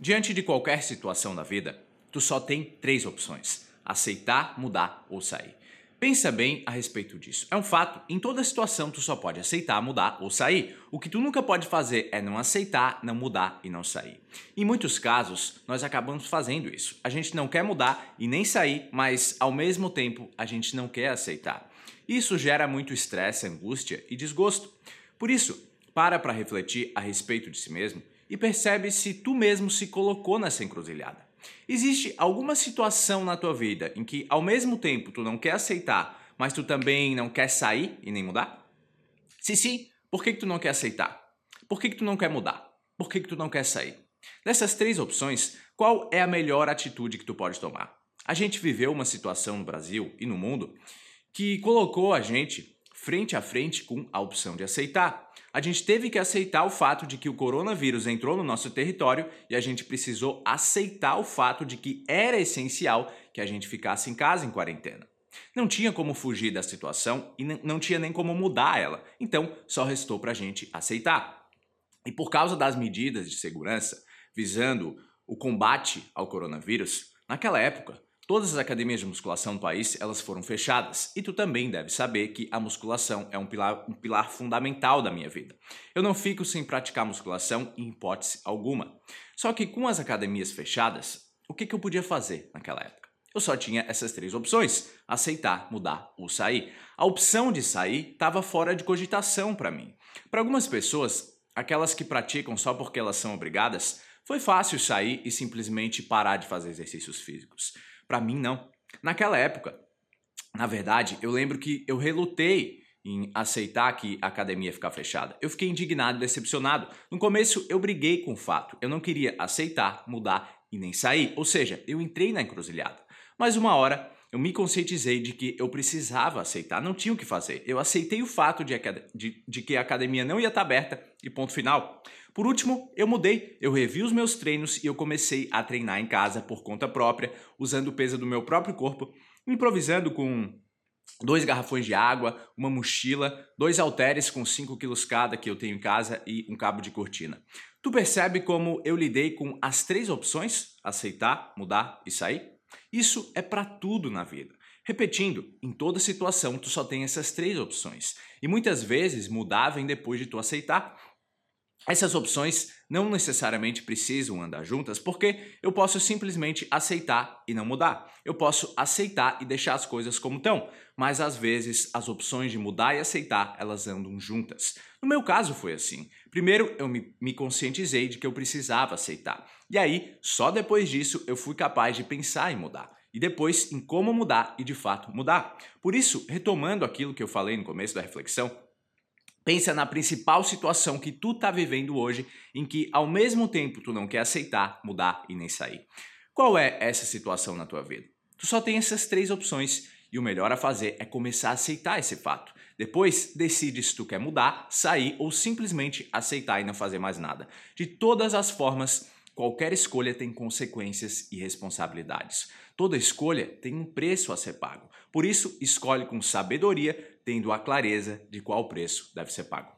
Diante de qualquer situação da vida, tu só tem três opções: aceitar, mudar ou sair. Pensa bem a respeito disso. É um fato, em toda situação tu só pode aceitar, mudar ou sair. O que tu nunca pode fazer é não aceitar, não mudar e não sair. Em muitos casos, nós acabamos fazendo isso. A gente não quer mudar e nem sair, mas ao mesmo tempo a gente não quer aceitar. Isso gera muito estresse, angústia e desgosto. Por isso, para para refletir a respeito de si mesmo e percebe se tu mesmo se colocou nessa encruzilhada. Existe alguma situação na tua vida em que ao mesmo tempo tu não quer aceitar, mas tu também não quer sair e nem mudar? Se sim, por que, que tu não quer aceitar? Por que, que tu não quer mudar? Por que, que tu não quer sair? Dessas três opções, qual é a melhor atitude que tu pode tomar? A gente viveu uma situação no Brasil e no mundo que colocou a gente frente a frente com a opção de aceitar. A gente teve que aceitar o fato de que o coronavírus entrou no nosso território e a gente precisou aceitar o fato de que era essencial que a gente ficasse em casa em quarentena. Não tinha como fugir da situação e não tinha nem como mudar ela, então só restou para a gente aceitar. E por causa das medidas de segurança visando o combate ao coronavírus, naquela época Todas as academias de musculação do país elas foram fechadas e tu também deve saber que a musculação é um pilar, um pilar fundamental da minha vida. Eu não fico sem praticar musculação em hipótese alguma. Só que com as academias fechadas, o que, que eu podia fazer naquela época? Eu só tinha essas três opções: aceitar, mudar ou sair. A opção de sair estava fora de cogitação para mim. Para algumas pessoas, aquelas que praticam só porque elas são obrigadas, foi fácil sair e simplesmente parar de fazer exercícios físicos. Para mim, não. Naquela época, na verdade, eu lembro que eu relutei em aceitar que a academia ia ficar fechada. Eu fiquei indignado, decepcionado. No começo, eu briguei com o fato. Eu não queria aceitar, mudar e nem sair. Ou seja, eu entrei na encruzilhada. Mas uma hora eu me conscientizei de que eu precisava aceitar, não tinha o que fazer. Eu aceitei o fato de, de, de, que a academia não ia estar aberta e ponto final. Por último, eu mudei, eu revi os meus treinos e eu comecei a treinar em casa por conta própria, usando o peso do meu próprio corpo, improvisando com dois garrafões de água, uma mochila, dois halteres com 5 quilos cada que eu tenho em casa e um cabo de cortina. Tu percebe como eu lidei com as três opções: aceitar, mudar e sair? Isso é para tudo na vida. Repetindo, em toda situação tu só tem essas três opções. E muitas vezes mudar vem depois de tu aceitar. Essas opções não necessariamente precisam andar juntas, porque eu posso simplesmente aceitar e não mudar. Eu posso aceitar e deixar as coisas como estão, mas às vezes as opções de mudar e aceitar, elas andam juntas. No meu caso foi assim. Primeiro eu me, me conscientizei de que eu precisava aceitar. E aí, só depois disso, eu fui capaz de pensar em mudar e depois em como mudar e de fato mudar. Por isso, retomando aquilo que eu falei no começo da reflexão, Pensa na principal situação que tu tá vivendo hoje, em que ao mesmo tempo tu não quer aceitar, mudar e nem sair. Qual é essa situação na tua vida? Tu só tem essas três opções e o melhor a fazer é começar a aceitar esse fato. Depois, decide se tu quer mudar, sair ou simplesmente aceitar e não fazer mais nada. De todas as formas, Qualquer escolha tem consequências e responsabilidades. Toda escolha tem um preço a ser pago. Por isso, escolhe com sabedoria, tendo a clareza de qual preço deve ser pago.